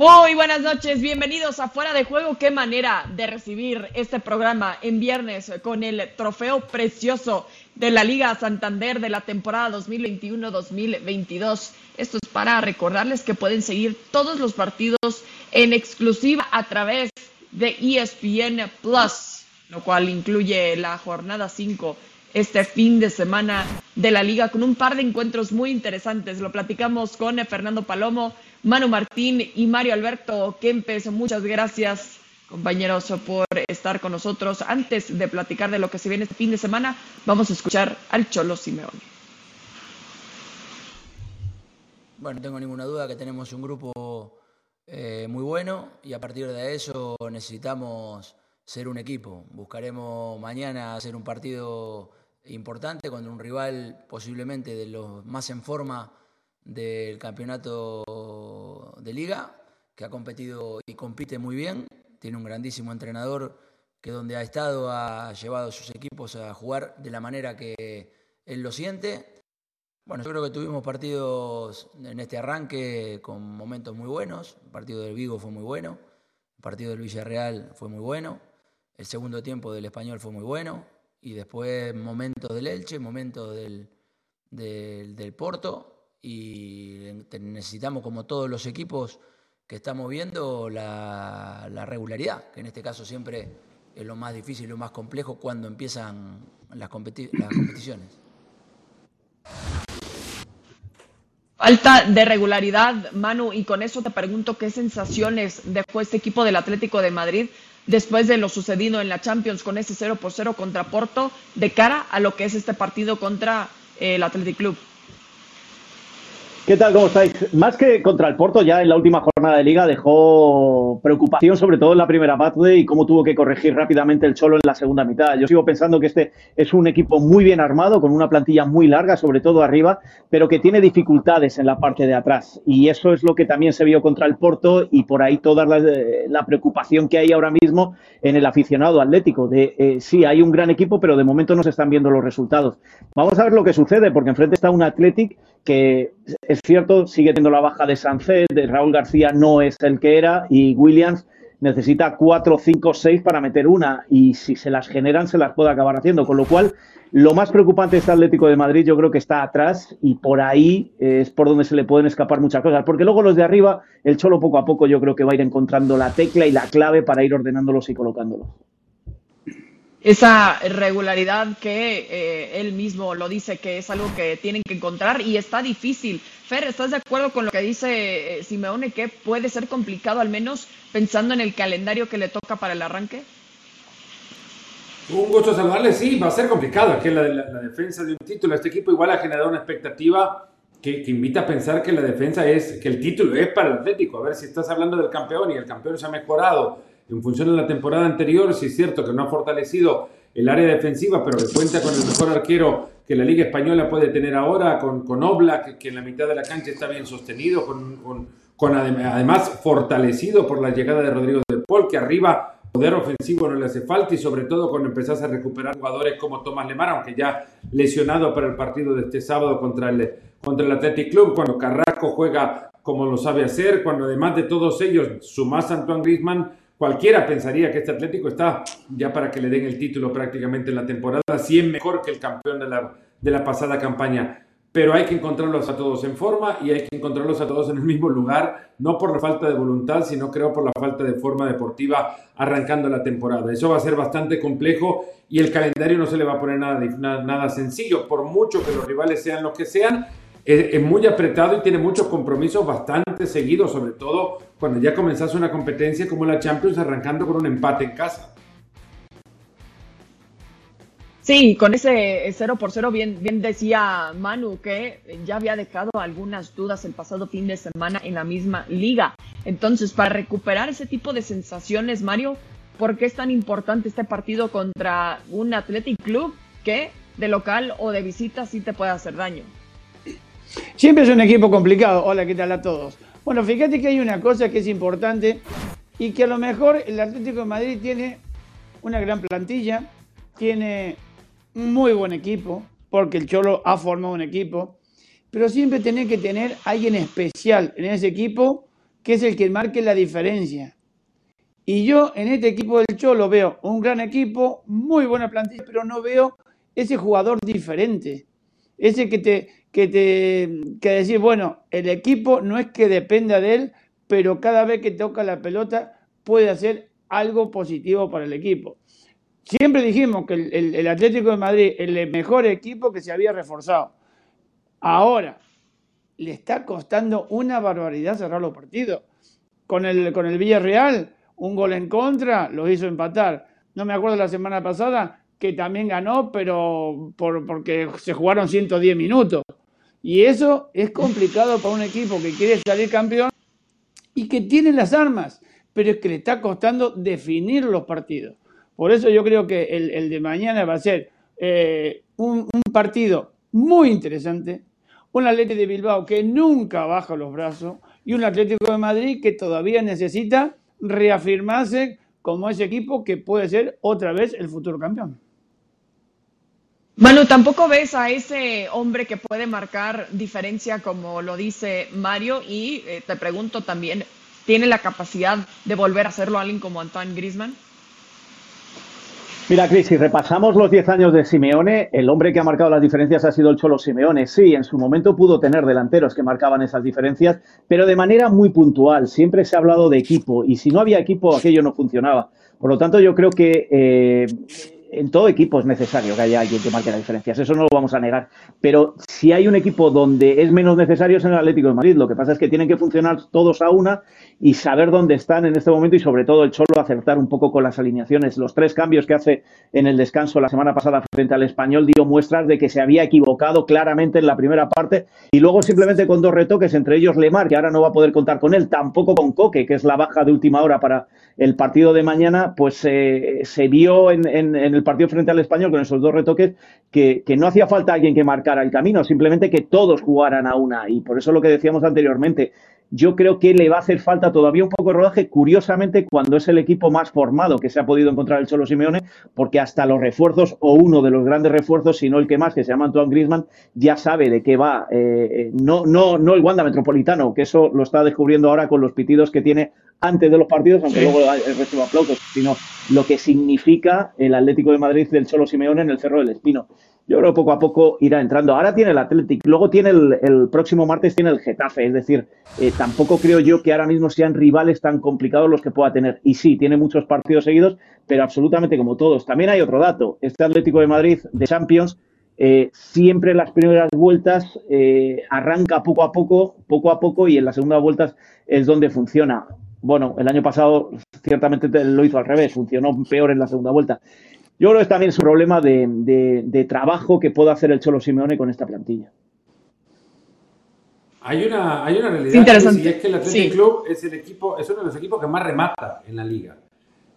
Muy buenas noches, bienvenidos a Fuera de Juego. Qué manera de recibir este programa en viernes con el trofeo precioso de la Liga Santander de la temporada 2021-2022. Esto es para recordarles que pueden seguir todos los partidos en exclusiva a través de ESPN Plus, lo cual incluye la jornada 5 este fin de semana de la liga con un par de encuentros muy interesantes. Lo platicamos con Fernando Palomo, Manu Martín y Mario Alberto Kempes. Muchas gracias, compañeros, por estar con nosotros. Antes de platicar de lo que se viene este fin de semana, vamos a escuchar al Cholo Simeone. Bueno, no tengo ninguna duda que tenemos un grupo eh, muy bueno y a partir de eso necesitamos ser un equipo. Buscaremos mañana hacer un partido importante contra un rival posiblemente de los más en forma del campeonato de liga, que ha competido y compite muy bien, tiene un grandísimo entrenador que donde ha estado ha llevado a sus equipos a jugar de la manera que él lo siente. Bueno, yo creo que tuvimos partidos en este arranque con momentos muy buenos. El partido del Vigo fue muy bueno, el partido del Villarreal fue muy bueno, el segundo tiempo del Español fue muy bueno, y después momentos del Elche, momentos del, del, Porto y necesitamos como todos los equipos que estamos viendo la, la, regularidad, que en este caso siempre es lo más difícil y lo más complejo cuando empiezan las, las competiciones. Falta de regularidad, Manu, y con eso te pregunto qué sensaciones dejó este equipo del Atlético de Madrid después de lo sucedido en la Champions con ese 0 por 0 contra Porto, de cara a lo que es este partido contra eh, el Athletic Club. ¿Qué tal? ¿Cómo estáis? Más que contra el Porto, ya en la última jornada de liga dejó preocupación, sobre todo en la primera parte, y cómo tuvo que corregir rápidamente el Cholo en la segunda mitad. Yo sigo pensando que este es un equipo muy bien armado, con una plantilla muy larga, sobre todo arriba, pero que tiene dificultades en la parte de atrás. Y eso es lo que también se vio contra el Porto, y por ahí toda la, preocupación que hay ahora mismo en el aficionado atlético. De eh, sí, hay un gran equipo, pero de momento no se están viendo los resultados. Vamos a ver lo que sucede, porque enfrente está un Athletic que es cierto, sigue teniendo la baja de Sancet, de Raúl García no es el que era y Williams necesita 4, 5, 6 para meter una y si se las generan se las puede acabar haciendo, con lo cual lo más preocupante este Atlético de Madrid yo creo que está atrás y por ahí es por donde se le pueden escapar muchas cosas, porque luego los de arriba, el Cholo poco a poco yo creo que va a ir encontrando la tecla y la clave para ir ordenándolos y colocándolos esa regularidad que eh, él mismo lo dice que es algo que tienen que encontrar y está difícil. Fer, ¿estás de acuerdo con lo que dice eh, Simeone que puede ser complicado al menos pensando en el calendario que le toca para el arranque? Un gusto saludarle, sí, va a ser complicado. Aquí la, la, defensa de un título, este equipo igual ha generado una expectativa que, que, invita a pensar que la defensa es, que el título es para el Atlético. A ver si estás hablando del campeón y el campeón se ha mejorado en función de la temporada anterior, sí es cierto que no ha fortalecido el área defensiva, pero que cuenta con el mejor arquero que la Liga Española puede tener ahora, con, con Oblak, que en la mitad de la cancha está bien sostenido, con, con, además fortalecido por la llegada de Rodrigo del Pol, que arriba poder ofensivo no le hace falta y sobre todo cuando empezás a recuperar jugadores como Tomás Lemar, aunque ya lesionado para el partido de este sábado contra el, contra el Athletic Club, cuando Carrasco juega como lo sabe hacer, cuando además de todos ellos sumás a Antoine Griezmann, Cualquiera pensaría que este Atlético está ya para que le den el título prácticamente en la temporada, si es mejor que el campeón de la, de la pasada campaña. Pero hay que encontrarlos a todos en forma y hay que encontrarlos a todos en el mismo lugar, no por la falta de voluntad, sino creo por la falta de forma deportiva arrancando la temporada. Eso va a ser bastante complejo y el calendario no se le va a poner nada, nada, nada sencillo, por mucho que los rivales sean los que sean, es, muy apretado y tiene muchos compromisos bastante seguidos, sobre todo cuando ya comenzase una competencia como la Champions arrancando con un empate en casa. Sí, con ese 0 por 0 bien, bien decía Manu que ya había dejado algunas dudas el pasado fin de semana en la misma liga. Entonces, para recuperar ese tipo de sensaciones, Mario, ¿por qué es tan importante este partido contra un Athletic Club que de local o de visita sí te puede hacer daño? Siempre es un equipo complicado. Hola, ¿qué tal a todos? Bueno, fíjate que hay una cosa que es importante y que a lo mejor el Atlético de Madrid tiene una gran plantilla, tiene muy buen equipo, porque el Cholo ha formado un equipo, pero siempre tiene que tener alguien especial en ese equipo que es el que marque la diferencia. Y yo en este equipo del Cholo veo un gran equipo, muy buena plantilla, pero no veo ese jugador diferente. Ese que te, que te que decir, bueno, el equipo no es que dependa de él, pero cada vez que toca la pelota puede hacer algo positivo para el equipo. Siempre dijimos que el, Atlético de Madrid es el mejor equipo que se había reforzado. Ahora, le está costando una barbaridad cerrar los partidos. Con el, con el Villarreal, un gol en contra, lo hizo empatar. No me acuerdo la semana pasada que también ganó, pero por, porque se jugaron 110 minutos. Y eso es complicado para un equipo que quiere salir campeón y que tiene las armas, pero es que le está costando definir los partidos. Por eso yo creo que el, de mañana va a ser eh, un, partido muy interesante, un Atlético de Bilbao que nunca baja los brazos y un Atlético de Madrid que todavía necesita reafirmarse como ese equipo que puede ser otra vez el futuro campeón. Manu, tampoco ves a ese hombre que puede marcar diferencia como lo dice Mario y eh, te pregunto también, ¿tiene la capacidad de volver a hacerlo alguien como Antoine Grisman? Mira, Cris, si repasamos los 10 años de Simeone, el hombre que ha marcado las diferencias ha sido el Cholo Simeone. Sí, en su momento pudo tener delanteros que marcaban esas diferencias, pero de manera muy puntual. Siempre se ha hablado de equipo y si no había equipo, aquello no funcionaba. Por lo tanto, yo creo que eh, en todo equipo es necesario que haya alguien que marque las diferencias, eso no lo vamos a negar. Pero si hay un equipo donde es menos necesario es en el Atlético de Madrid. Lo que pasa es que tienen que funcionar todos a una y saber dónde están en este momento y sobre todo el Cholo acertar un poco con las alineaciones. Los tres cambios que hace en el descanso la semana pasada frente al español dio muestras de que se había equivocado claramente en la primera parte y luego simplemente con dos retoques, entre ellos Lemar, que ahora no va a poder contar con él, tampoco con Coque, que es la baja de última hora para el partido de mañana, pues eh, se vio en, el partido frente al español con esos dos retoques que, no hacía falta alguien que marcara el camino, simplemente que todos jugaran a una. Y por eso lo que decíamos anteriormente, yo creo que le va a hacer falta todavía un poco de rodaje, curiosamente, cuando es el equipo más formado que se ha podido encontrar el Cholo Simeone, porque hasta los refuerzos, o uno de los grandes refuerzos, si no el que más, que se llama Antoine Griezmann, ya sabe de qué va. Eh, no, no, no el Wanda Metropolitano, que eso lo está descubriendo ahora con los pitidos que tiene antes de los partidos, aunque luego el de aplausos, sino lo que significa el Atlético de Madrid del Cholo Simeone en el Cerro del Espino yo creo que poco a poco irá entrando. Ahora tiene el Athletic, luego tiene el, próximo martes tiene el Getafe, es decir, eh, tampoco creo yo que ahora mismo sean rivales tan complicados los que pueda tener. Y sí, tiene muchos partidos seguidos, pero absolutamente como todos. También hay otro dato, este Atlético de Madrid de Champions, eh, siempre en las primeras vueltas eh, arranca poco a poco, poco a poco, y en las segundas vueltas es donde funciona. Bueno, el año pasado ciertamente lo hizo al revés, funcionó peor en la segunda vuelta. Yo creo que es también su problema de, trabajo que pueda hacer el Cholo Simeone con esta plantilla. Hay una, hay una realidad y es que el Athletic Club es el equipo, es uno de los equipos que más remata en la liga.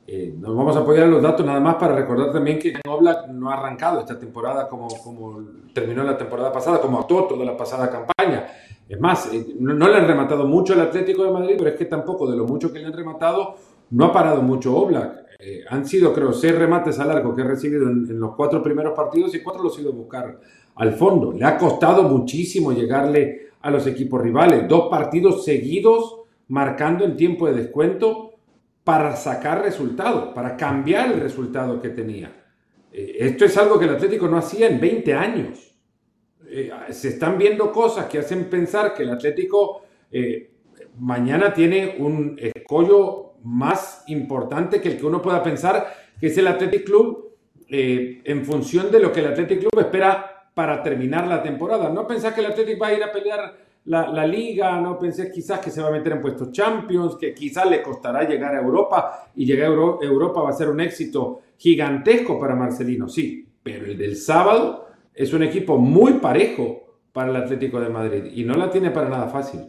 Eh, nos vamos a apoyar en los datos nada más para recordar también que Oblak no ha arrancado esta temporada como, como terminó la temporada pasada, como actuó toda la pasada campaña. Es más, eh, no, le han rematado mucho al Atlético de Madrid, pero es que tampoco de lo mucho que le han rematado no ha parado mucho Oblak. Eh, han sido, creo, seis remates al arco que he recibido en, los cuatro primeros partidos y cuatro los he ido a buscar al fondo. Le ha costado muchísimo llegarle a los equipos rivales. Dos partidos seguidos marcando en tiempo de descuento para sacar resultados, para cambiar el resultado que tenía. Eh, esto es algo que el Atlético no hacía en 20 años. Eh, se están viendo cosas que hacen pensar que el Atlético mañana tiene un escollo más importante que el que uno pueda pensar, que es el Athletic Club, eh, en función de lo que el Athletic Club espera para terminar la temporada. No pensás que el Athletic va a ir a pelear la, liga, no pensé quizás que se va a meter en puestos Champions, que quizás le costará llegar a Europa y llegar a Europa va a ser un éxito gigantesco para Marcelino, sí, pero el del sábado es un equipo muy parejo para el Atlético de Madrid y no la tiene para nada fácil.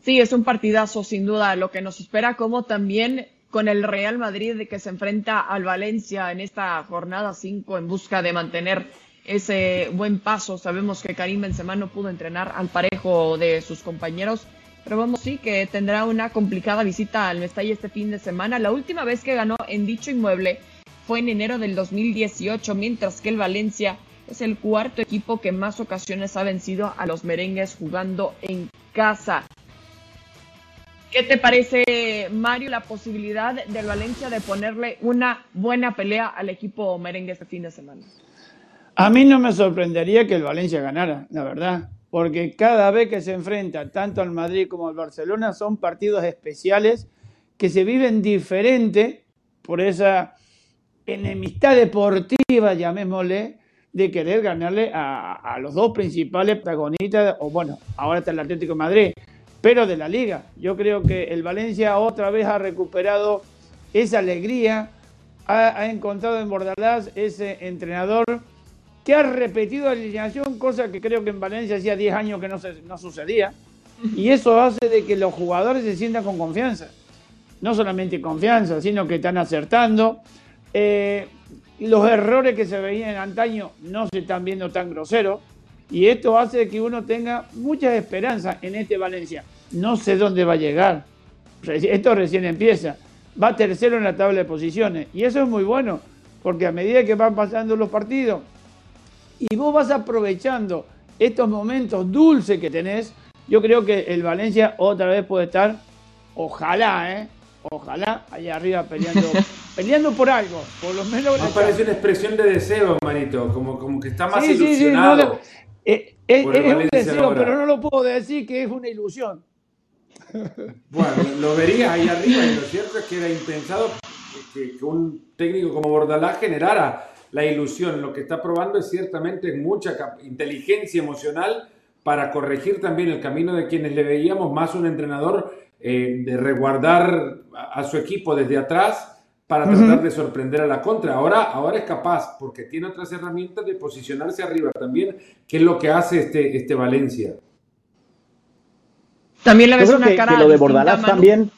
Sí, es un partidazo sin duda lo que nos espera, como también con el Real Madrid que se enfrenta al Valencia en esta jornada 5 en busca de mantener ese buen paso. Sabemos que Karim Benzema no pudo entrenar al parejo de sus compañeros, pero vamos sí que tendrá una complicada visita al Mestalla este fin de semana. La última vez que ganó en dicho inmueble fue en enero del 2018, mientras que el Valencia es el cuarto equipo que más ocasiones ha vencido a los merengues jugando en casa. ¿Qué te parece, Mario, la posibilidad del Valencia de ponerle una buena pelea al equipo merengue este fin de semana? A mí no me sorprendería que el Valencia ganara, la verdad, porque cada vez que se enfrenta tanto al Madrid como al Barcelona son partidos especiales que se viven diferente por esa enemistad deportiva, llamémosle, de querer ganarle a, a los dos principales protagonistas, o bueno, ahora está el Atlético Madrid, pero de la liga. Yo creo que el Valencia otra vez ha recuperado esa alegría, ha, encontrado en Bordalás ese entrenador que ha repetido la alineación, cosa que creo que en Valencia hacía 10 años que no, se, no sucedía. Y eso hace de que los jugadores se sientan con confianza. No solamente confianza, sino que están acertando. Eh, los errores que se veían antaño no se están viendo tan groseros. Y esto hace que uno tenga muchas esperanzas en este Valencia. No sé dónde va a llegar. Esto recién empieza. Va tercero en la tabla de posiciones. Y eso es muy bueno, porque a medida que van pasando los partidos y vos vas aprovechando estos momentos dulces que tenés, yo creo que el Valencia otra vez puede estar, ojalá, ¿eh? Ojalá allá arriba peleando, peleando por algo, por lo menos. Me parece una expresión de deseo, Marito, como, como que está más ilusionado. Eh, es, un deseo, pero no lo puedo decir que es una ilusión. Bueno, lo vería ahí arriba y lo cierto es que era impensado que, un técnico como Bordalás generara la ilusión. Lo que está probando es ciertamente mucha inteligencia emocional para corregir también el camino de quienes le veíamos más un entrenador eh, de resguardar a, su equipo desde atrás para tratar de sorprender a la contra. Ahora, ahora es capaz, porque tiene otras herramientas de posicionarse arriba también, que es lo que hace este, este Valencia. También le ves una cara que lo de Bordalás también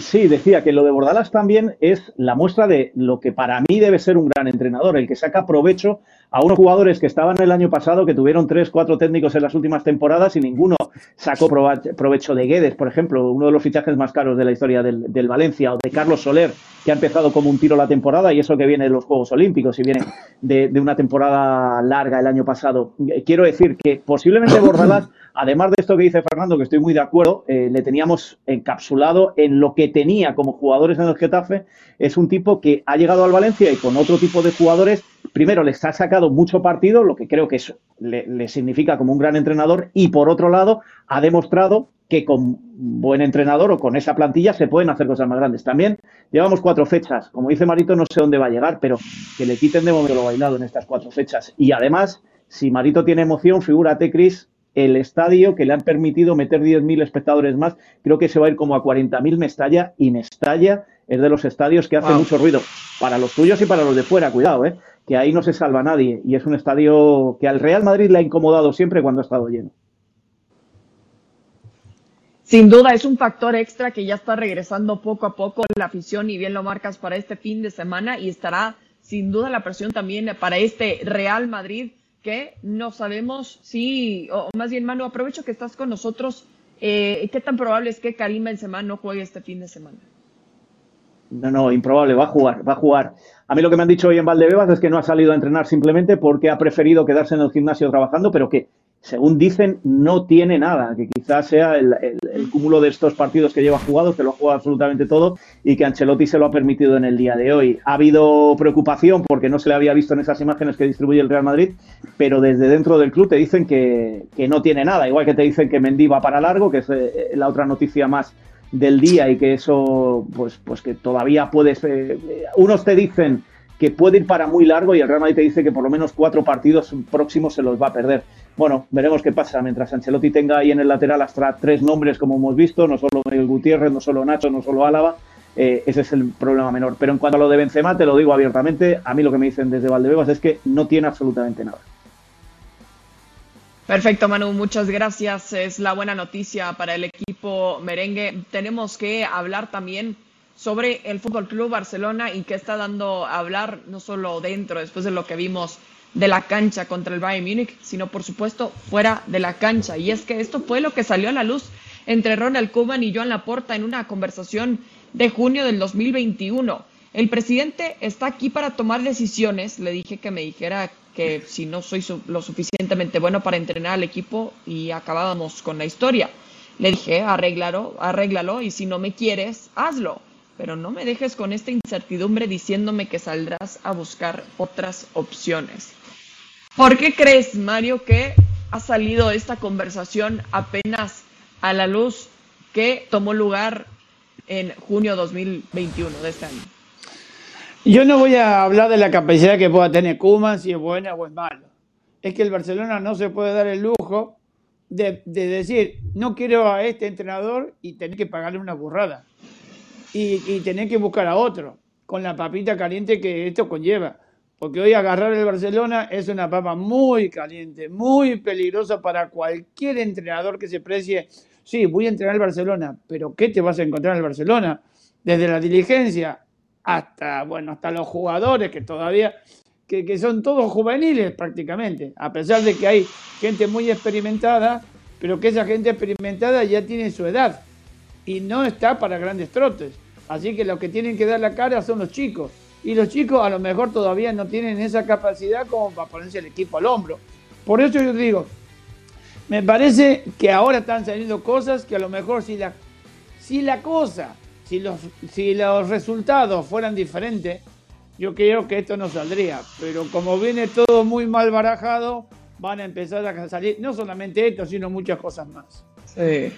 Sí, decía que lo de Bordalás también es la muestra de lo que para mí debe ser un gran entrenador, el que saca provecho a unos jugadores que estaban el año pasado, que tuvieron tres, cuatro técnicos en las últimas temporadas y ninguno sacó provecho de Guedes, por ejemplo, uno de los fichajes más caros de la historia del, Valencia, o de Carlos Soler, que ha empezado como un tiro la temporada y eso que viene de los Juegos Olímpicos y viene de, de una temporada larga el año pasado. Quiero decir que posiblemente Bordalás además de esto que dice Fernando, que estoy muy de acuerdo, eh, le teníamos encapsulado en lo que tenía como jugadores en el Getafe. Es un tipo que ha llegado al Valencia y con otro tipo de jugadores, primero les ha sacado mucho partido, lo que creo que eso le, significa como un gran entrenador, y por otro lado ha demostrado que con buen entrenador o con esa plantilla se pueden hacer cosas más grandes. También llevamos cuatro fechas. Como dice Marito, no sé dónde va a llegar, pero que le quiten de momento lo bailado en estas cuatro fechas. Y además, si Marito tiene emoción, figúrate, Cris, el estadio que le han permitido meter 10.000 espectadores más, creo que se va a ir como a 40.000 Mestalla y Mestalla es de los estadios que hace mucho ruido para los tuyos y para los de fuera, cuidado, ¿eh? que ahí no se salva nadie y es un estadio que al Real Madrid le ha incomodado siempre cuando ha estado lleno. Sin duda es un factor extra que ya está regresando poco a poco la afición y bien lo marcas para este fin de semana y estará sin duda la presión también para este Real Madrid que no sabemos si, o más bien Manu, aprovecho que estás con nosotros, eh, ¿qué tan probable es que Karim Benzema no juegue este fin de semana? No, no, improbable, va a jugar, va a jugar. A mí lo que me han dicho hoy en Valdebebas es que no ha salido a entrenar simplemente porque ha preferido quedarse en el gimnasio trabajando, pero que según dicen, no tiene nada, que quizás sea el, cúmulo de estos partidos que lleva jugados, que lo ha jugado absolutamente todo y que Ancelotti se lo ha permitido en el día de hoy. Ha habido preocupación porque no se le había visto en esas imágenes que distribuye el Real Madrid, pero desde dentro del club te dicen que, no tiene nada, igual que te dicen que Mendy va para largo, que es eh, la otra noticia más del día y que eso, pues, pues que todavía puedes... Eh, unos te dicen que puede ir para muy largo y el Real Madrid te dice que por lo menos cuatro partidos próximos se los va a perder. Bueno, veremos qué pasa. Mientras Ancelotti tenga ahí en el lateral hasta tres nombres, como hemos visto, no solo Miguel Gutiérrez, no solo Nacho, no solo Álava, eh, ese es el problema menor. Pero en cuanto a lo de Benzema, te lo digo abiertamente, a mí lo que me dicen desde Valdebebas es que no tiene absolutamente nada. Perfecto, Manu, muchas gracias. Es la buena noticia para el equipo merengue. Tenemos que hablar también sobre el Fútbol Club Barcelona y qué está dando a hablar no solo dentro, después de lo que vimos de la cancha contra el Bayern Múnich, sino por supuesto fuera de la cancha. Y es que esto fue lo que salió a la luz entre Ronald Koeman y Joan Laporta en una conversación de junio del 2021. El presidente está aquí para tomar decisiones. Le dije que me dijera que si no soy lo suficientemente bueno para entrenar al equipo y acabábamos con la historia. Le dije, arréglalo, arréglalo y si no me quieres, hazlo. Pero no me dejes con esta incertidumbre diciéndome que saldrás a buscar otras opciones. ¿Por qué crees, Mario, que ha salido esta conversación apenas a la luz que tomó lugar en junio 2021 de este año? Yo no voy a hablar de la capacidad que pueda tener Kuman, si es buena o es mala. Es que el Barcelona no se puede dar el lujo de, decir, no quiero a este entrenador y tener que pagarle una burrada. Y, y, tener que buscar a otro, con la papita caliente que esto conlleva. Porque hoy agarrar el Barcelona es una papa muy caliente, muy peligrosa para cualquier entrenador que se precie. Sí, voy a entrenar al Barcelona, pero ¿qué te vas a encontrar en el Barcelona? Desde la diligencia hasta, bueno, hasta los jugadores que todavía que, son todos juveniles prácticamente, a pesar de que hay gente muy experimentada, pero que esa gente experimentada ya tiene su edad y no está para grandes trotes. Así que los que tienen que dar la cara son los chicos. Y los chicos a lo mejor todavía no tienen esa capacidad como para ponerse el equipo al hombro. Por eso yo digo, me parece que ahora están saliendo cosas que a lo mejor si la, si la cosa, si los, si los resultados fueran diferentes, yo creo que esto no saldría. Pero como viene todo muy mal barajado, van a empezar a salir no solamente esto, sino muchas cosas más. Sí.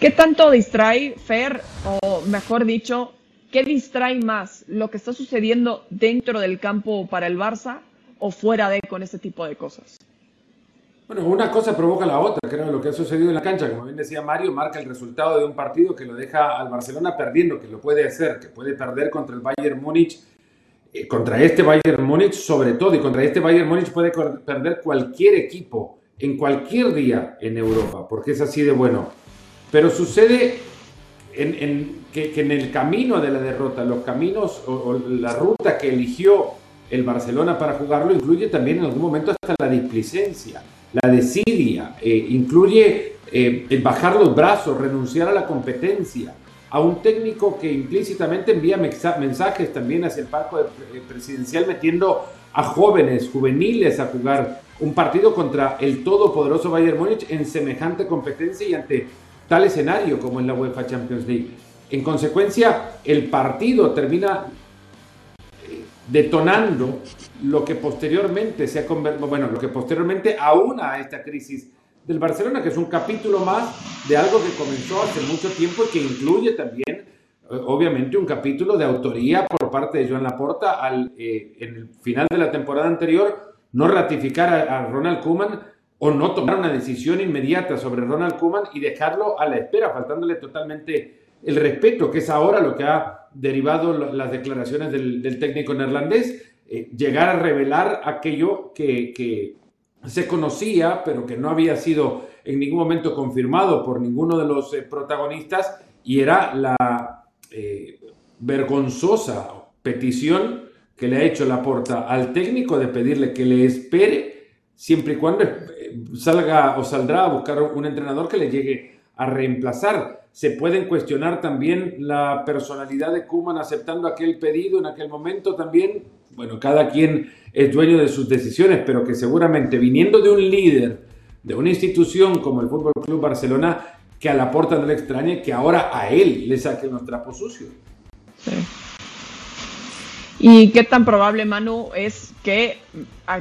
¿Qué tanto distrae, Fer, o mejor dicho, qué distrae más lo que está sucediendo dentro del campo para el Barça o fuera de con este tipo de cosas? Bueno, una cosa provoca la otra, creo, lo que ha sucedido en la cancha. Como bien decía Mario, marca el resultado de un partido que lo deja al Barcelona perdiendo, que lo puede hacer, que puede perder contra el Bayern Múnich, eh, contra este Bayern Múnich sobre todo, y contra este Bayern Múnich puede perder cualquier equipo en cualquier día en Europa, porque es así de bueno. Pero sucede en, que, en el camino de la derrota, los caminos o la ruta que eligió el Barcelona para jugarlo incluye también en algún momento hasta la displicencia la desidia, eh, incluye eh, el bajar los brazos, renunciar a la competencia, a un técnico que implícitamente envía mensajes también hacia el palco eh, presidencial metiendo a jóvenes, juveniles a jugar un partido contra el todopoderoso Bayern Múnich en semejante competencia y ante tal escenario como en la UEFA Champions League. En consecuencia, el partido termina detonando lo que posteriormente se ha convertido, bueno, lo que posteriormente aúna a esta crisis del Barcelona, que es un capítulo más de algo que comenzó hace mucho tiempo y que incluye también, eh, obviamente, un capítulo de autoría por parte de Joan Laporta al, eh, final de la temporada anterior, no ratificar a, Ronald Koeman o no tomar una decisión inmediata sobre Ronald Koeman y dejarlo a la espera, faltándole totalmente el respeto, que es ahora lo que ha derivado las declaraciones del técnico neerlandés eh, llegar a revelar aquello que, se conocía, pero que no había sido en ningún momento confirmado por ninguno de los eh, protagonistas, y era la eh, vergonzosa petición que le ha hecho la porta al técnico de pedirle que le espere siempre y cuando salga o saldrá a buscar un entrenador que le llegue a reemplazar. Se pueden cuestionar también la personalidad de Kuman aceptando aquel pedido en aquel momento también bueno, cada quien es dueño de sus decisiones, pero que seguramente viniendo de un líder de una institución como el Fútbol Club Barcelona, que a la puerta no le extrañe que ahora a él le saque los trapos sucios. Sí. ¿Y qué tan probable, Manu, es que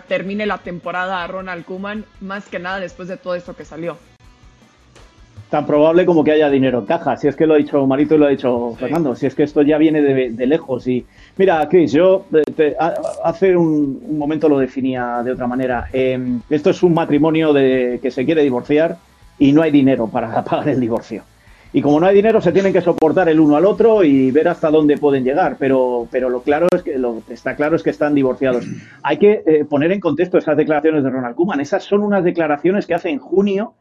termine la temporada a Ronald Kuman, más que nada después de todo esto que salió? tan probable como que haya dinero en caja. Si es que lo ha dicho Marito y lo ha dicho Fernando, si es que esto ya viene de, lejos. Y mira, Chris, yo hace un, momento lo definía de otra manera. Em, esto es un matrimonio de que se quiere divorciar y no hay dinero para pagar el divorcio. Y como no hay dinero, se tienen que soportar el uno al otro y ver hasta dónde pueden llegar. Pero, pero lo claro es que lo está claro es que están divorciados. Hay que eh, poner en contexto esas declaraciones de Ronald Koeman. Esas son unas declaraciones que hace en junio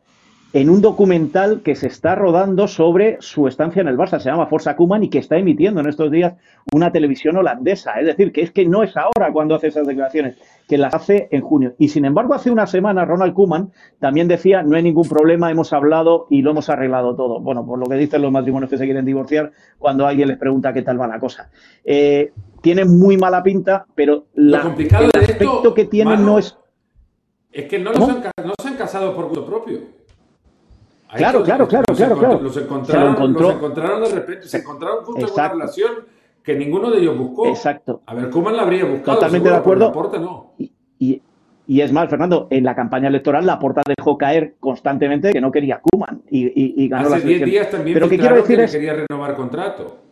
en un documental que se está rodando sobre su estancia en el Barça, se llama Forza Kuman y que está emitiendo en estos días una televisión holandesa. Es decir, que es que no es ahora cuando hace esas declaraciones, que las hace en junio. Y sin embargo, hace una semana Ronald Kuman también decía, no hay ningún problema, hemos hablado y lo hemos arreglado todo. Bueno, por lo que dicen los matrimonios que se quieren divorciar cuando alguien les pregunta qué tal va la cosa. Eh, tiene muy mala pinta, pero la, complicado el aspecto que tiene no es... Es que no, no se han casado por gusto propio. Claro, claro, claro, claro, claro. Los encontraron, los encontraron de repente, se encontraron justo en una relación que ninguno de ellos buscó. Exacto. A ver, ¿cómo la habría buscado? Totalmente de acuerdo. no. Y, y, es más, Fernando, en la campaña electoral la porta dejó caer constantemente que no quería Kuman y, y, ganó Hace 10 días también Pero que quiero decir es... quería renovar contrato.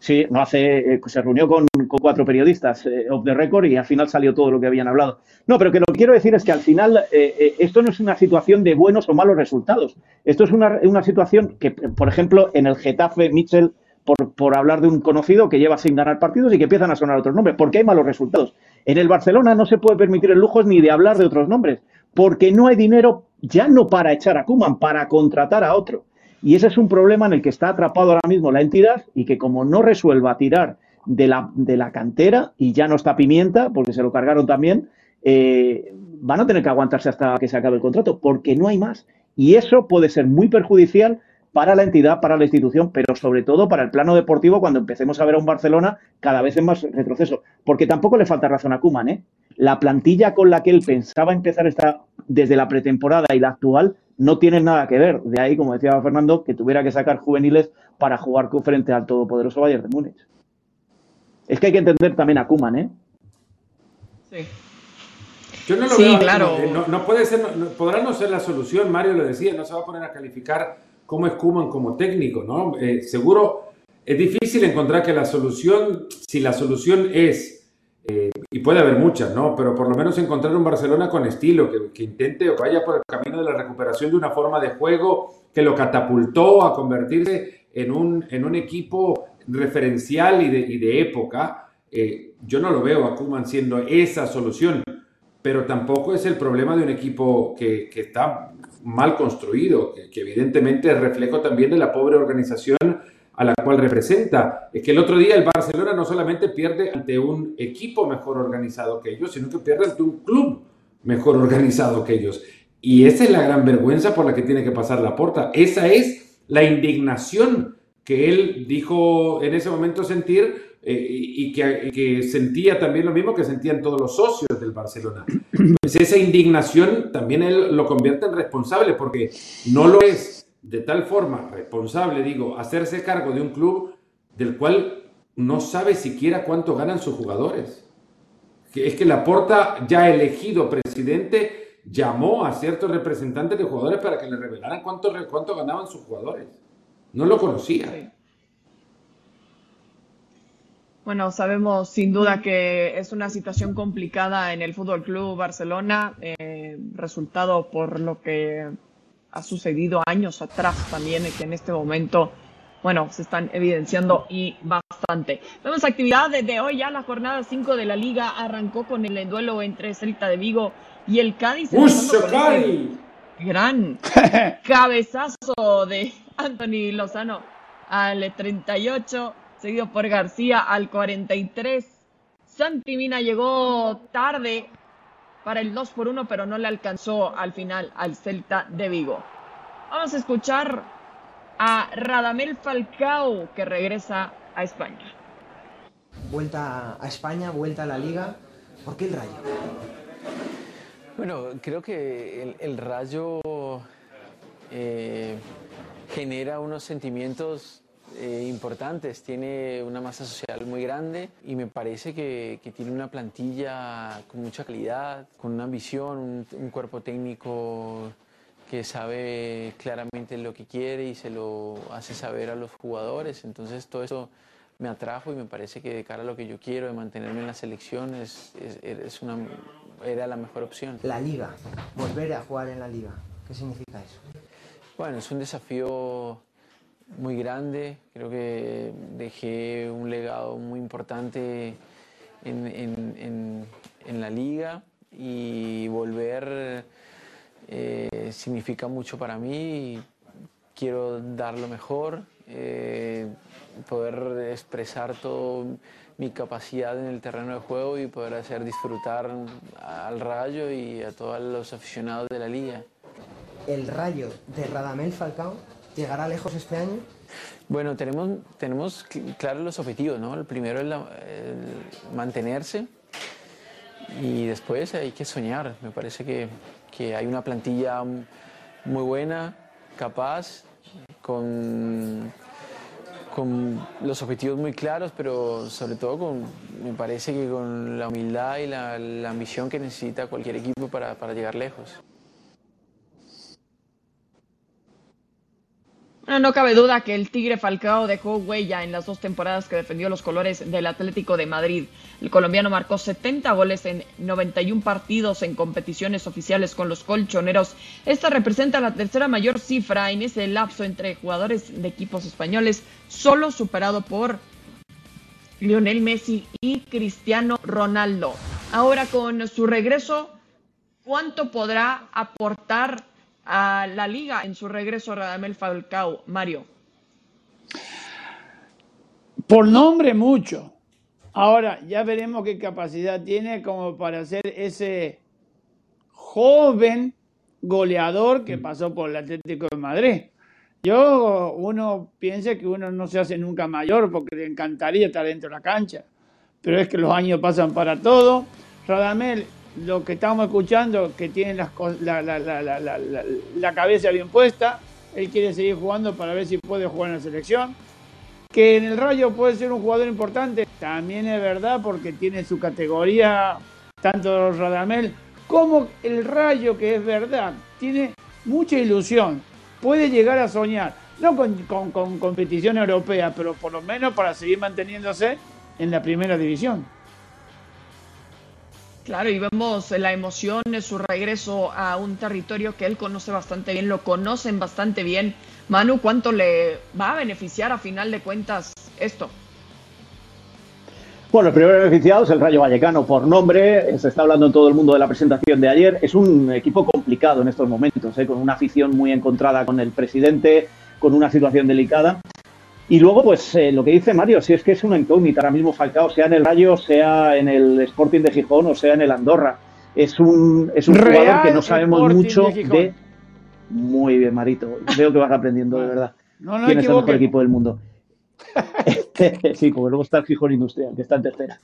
Sí, no hace, eh, se reunió con, cuatro periodistas eh, the record y al final salió todo lo que habían hablado. No, pero que lo que quiero decir es que al final eh, esto no es una situación de buenos o malos resultados. Esto es una, una situación que, por ejemplo, en el Getafe, Mitchell, por, por, hablar de un conocido que lleva sin ganar partidos y que empiezan a sonar otros nombres, porque hay malos resultados. En el Barcelona no se puede permitir el lujo ni de hablar de otros nombres, porque no hay dinero ya no para echar a Kuman, para contratar a otro. Y ese es un problema en el que está atrapado ahora mismo la entidad y que como no resuelva tirar de la, de la cantera y ya no está pimienta, porque se lo cargaron también, eh, van a tener que aguantarse hasta que se acabe el contrato, porque no hay más. Y eso puede ser muy perjudicial para la entidad, para la institución, pero sobre todo para el plano deportivo cuando empecemos a ver a un Barcelona cada vez en más retroceso. Porque tampoco le falta razón a Kuman, ¿eh? La plantilla con la que él pensaba empezar esta, desde la pretemporada y la actual no tienen nada que ver. De ahí, como decía Fernando, que tuviera que sacar juveniles para jugar frente al todopoderoso Bayern de Múnich. Es que hay que entender también a Kuman, ¿eh? Sí. Yo no lo sí, veo, claro. No, puede ser, podrá no ser la solución, Mario lo decía, no se va a poner a calificar cómo es Kuman como técnico, ¿no? Eh, seguro es difícil encontrar que la solución, si la solución es eh, y puede haber muchas, ¿no? Pero por lo menos encontrar un Barcelona con estilo, que, intente o vaya por el camino de la recuperación de una forma de juego que lo catapultó a convertirse en un, en un equipo referencial y de, y de época. Eh, yo no lo veo a Kuman siendo esa solución, pero tampoco es el problema de un equipo que, que está mal construido, que, que evidentemente es reflejo también de la pobre organización a la cual representa. Es que el otro día el Barcelona no solamente pierde ante un equipo mejor organizado que ellos, sino que pierde ante un club mejor organizado que ellos. Y esa es la gran vergüenza por la que tiene que pasar la porta. Esa es la indignación que él dijo en ese momento sentir eh, y, que, que, sentía también lo mismo que sentían todos los socios del Barcelona. Pues esa indignación también él lo convierte en responsable porque no lo es de tal forma responsable, digo, hacerse cargo de un club del cual no sabe siquiera cuánto ganan sus jugadores. Es que Laporta, ya elegido presidente, llamó a ciertos representantes de jugadores para que le revelaran cuánto, cuánto ganaban sus jugadores. No lo conocía. Bueno, sabemos sin duda que es una situación complicada en el Fútbol Club Barcelona, eh, resultado por lo que ha sucedido años atrás también, que en este momento, bueno, se están evidenciando y bastante. Vemos actividad desde hoy ya, la jornada 5 de la liga arrancó con el duelo entre Celta de Vigo y el Cádiz. Gran cabezazo de Anthony Lozano al 38, seguido por García al 43. Santi Mina llegó tarde para el 2 por 1, pero no le alcanzó al final al Celta de Vigo. Vamos a escuchar a Radamel Falcao que regresa a España. Vuelta a España, vuelta a la liga. ¿Por qué el Rayo? Bueno, creo que el, Rayo eh, genera unos sentimientos eh, importantes, tiene una masa social muy grande y me parece que, tiene una plantilla con mucha calidad, con una visión, un, cuerpo técnico que sabe claramente lo que quiere y se lo hace saber a los jugadores. Entonces todo eso me atrajo y me parece que de cara a lo que yo quiero, de mantenerme en la selección, es, es una, era la mejor opción. La liga, volver a jugar en la liga, ¿qué significa eso? Bueno, es un desafío muy grande. Creo que dejé un legado muy importante en, la liga y volver eh, significa mucho para mí. Quiero dar lo mejor, eh, poder expresar toda mi capacidad en el terreno de juego y poder hacer disfrutar al Rayo y a todos los aficionados de la liga. El Rayo de Radamel Falcao ¿Llegará lejos este año? Bueno, tenemos, tenemos claros los objetivos, ¿no? El primero es mantenerse y después hay que soñar. Me parece que, que, hay una plantilla muy buena, capaz, con, con los objetivos muy claros, pero sobre todo con, me parece que con la humildad y la, la ambición que necesita cualquier equipo para, para llegar lejos. No cabe duda que el Tigre Falcao dejó huella en las dos temporadas que defendió los colores del Atlético de Madrid. El colombiano marcó 70 goles en 91 partidos en competiciones oficiales con los colchoneros. Esta representa la tercera mayor cifra en ese lapso entre jugadores de equipos españoles, solo superado por Lionel Messi y Cristiano Ronaldo. Ahora con su regreso, ¿cuánto podrá aportar a la liga en su regreso a Radamel Falcao, Mario? Por nombre mucho. Ahora ya veremos qué capacidad tiene como para ser ese joven goleador que pasó por el Atlético de Madrid. Yo, uno piensa que uno no se hace nunca mayor porque le encantaría estar dentro de la cancha, pero es que los años pasan para todo. Radamel lo que estamos escuchando, que tiene la, la, cabeza bien puesta, él quiere seguir jugando para ver si puede jugar en la selección. Que en el Rayo puede ser un jugador importante, también es verdad porque tiene su categoría, tanto Radamel como el Rayo, que es verdad, tiene mucha ilusión, puede llegar a soñar, no con, con competición europea, pero por lo menos para seguir manteniéndose en la primera división. Claro, y vemos la emoción de su regreso a un territorio que él conoce bastante bien, lo conocen bastante bien. Manu, ¿cuánto le va a beneficiar a final de cuentas esto? Bueno, el primer beneficiado es el Rayo Vallecano por nombre, se está hablando en todo el mundo de la presentación de ayer. Es un equipo complicado en estos momentos, ¿eh? con una afición muy encontrada con el presidente, con una situación delicada. Y luego, pues eh, lo que dice Mario, si es que es una incógnita ahora mismo Falcao, sea en el Rayo, sea en el Sporting de Gijón o sea en el Andorra. Es un, es un jugador que no sabemos mucho de, Muy bien, Marito. Veo que vas aprendiendo, de verdad. No, no ¿Quién es el mejor equipo del mundo? sí, porque luego está el Gijón Industrial, que está en tercera.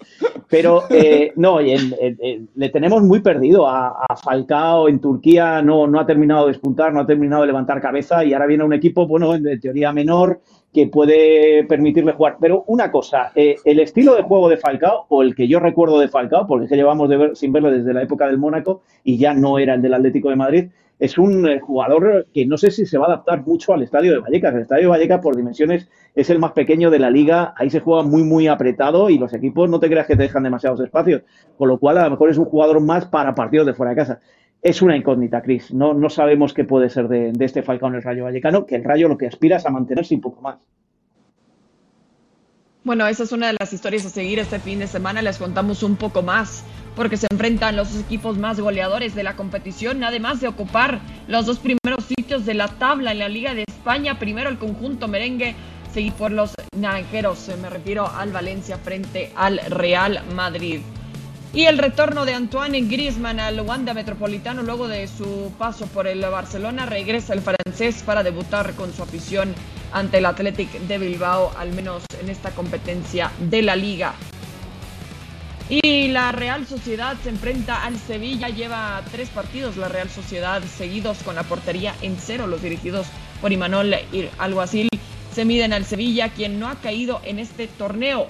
Pero eh, no, le tenemos muy perdido a, a, Falcao en Turquía, no, no ha terminado de despuntar, no ha terminado de levantar cabeza y ahora viene un equipo, bueno, de teoría menor, que puede permitirle jugar. Pero una cosa, eh, el estilo de juego de Falcao, o el que yo recuerdo de Falcao, porque es que llevamos de ver, sin verlo desde la época del Mónaco y ya no era el del Atlético de Madrid, es un eh, jugador que no sé si se va a adaptar mucho al estadio de Vallecas. El estadio de Vallecas, por dimensiones, es el más pequeño de la liga. Ahí se juega muy, muy apretado y los equipos no te creas que te dejan demasiados espacios. Con lo cual, a lo mejor es un jugador más para partidos de fuera de casa es una incógnita, Cris. No, no sabemos qué puede ser de, este Falcao en el Rayo Vallecano, que el Rayo lo que aspira es a mantenerse un poco más. Bueno, esa es una de las historias a seguir este fin de semana. Les contamos un poco más porque se enfrentan los equipos más goleadores de la competición, además de ocupar los dos primeros sitios de la tabla en la Liga de España. Primero el conjunto merengue, seguido por los naranjeros. Me refiero al Valencia frente al Real Madrid. Y el retorno de Antoine Griezmann al Wanda Metropolitano luego de su paso por el Barcelona, regresa el francés para debutar con su afición ante el Athletic de Bilbao, al menos en esta competencia de la liga. Y la Real Sociedad se enfrenta al Sevilla, lleva tres partidos la Real Sociedad seguidos con la portería en cero, los dirigidos por Imanol Alguacil se miden al Sevilla, quien no ha caído en este torneo.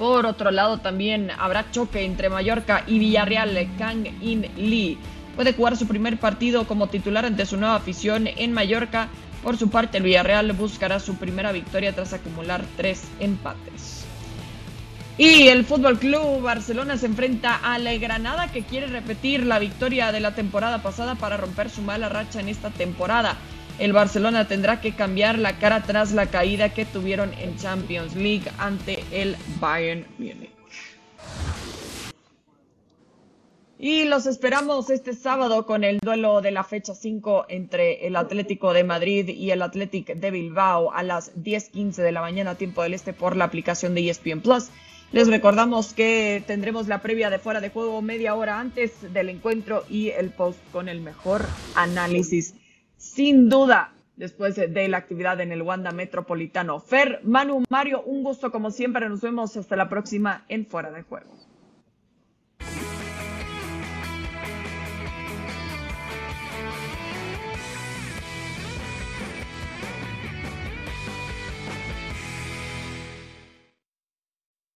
Por otro lado, también habrá choque entre Mallorca y Villarreal. Kang In Lee puede jugar su primer partido como titular ante su nueva afición en Mallorca. Por su parte, el Villarreal buscará su primera victoria tras acumular tres empates. Y el Fútbol Club Barcelona se enfrenta a la Granada que quiere repetir la victoria de la temporada pasada para romper su mala racha en esta temporada el Barcelona tendrá que cambiar la cara tras la caída que tuvieron en Champions League ante el Bayern Múnich. Y los esperamos este sábado con el duelo de la fecha 5 entre el Atlético de Madrid y el Atlético de Bilbao a las 10:15 de la mañana, tiempo del este, por la aplicación de ESPN Plus. Les recordamos que tendremos la previa de fuera de juego media hora antes del encuentro y el post con el mejor análisis sin duda después de la actividad en el Wanda Metropolitano. Fer, Manu, Mario, un gusto como siempre. Nos vemos hasta la próxima en Fuera de Juego.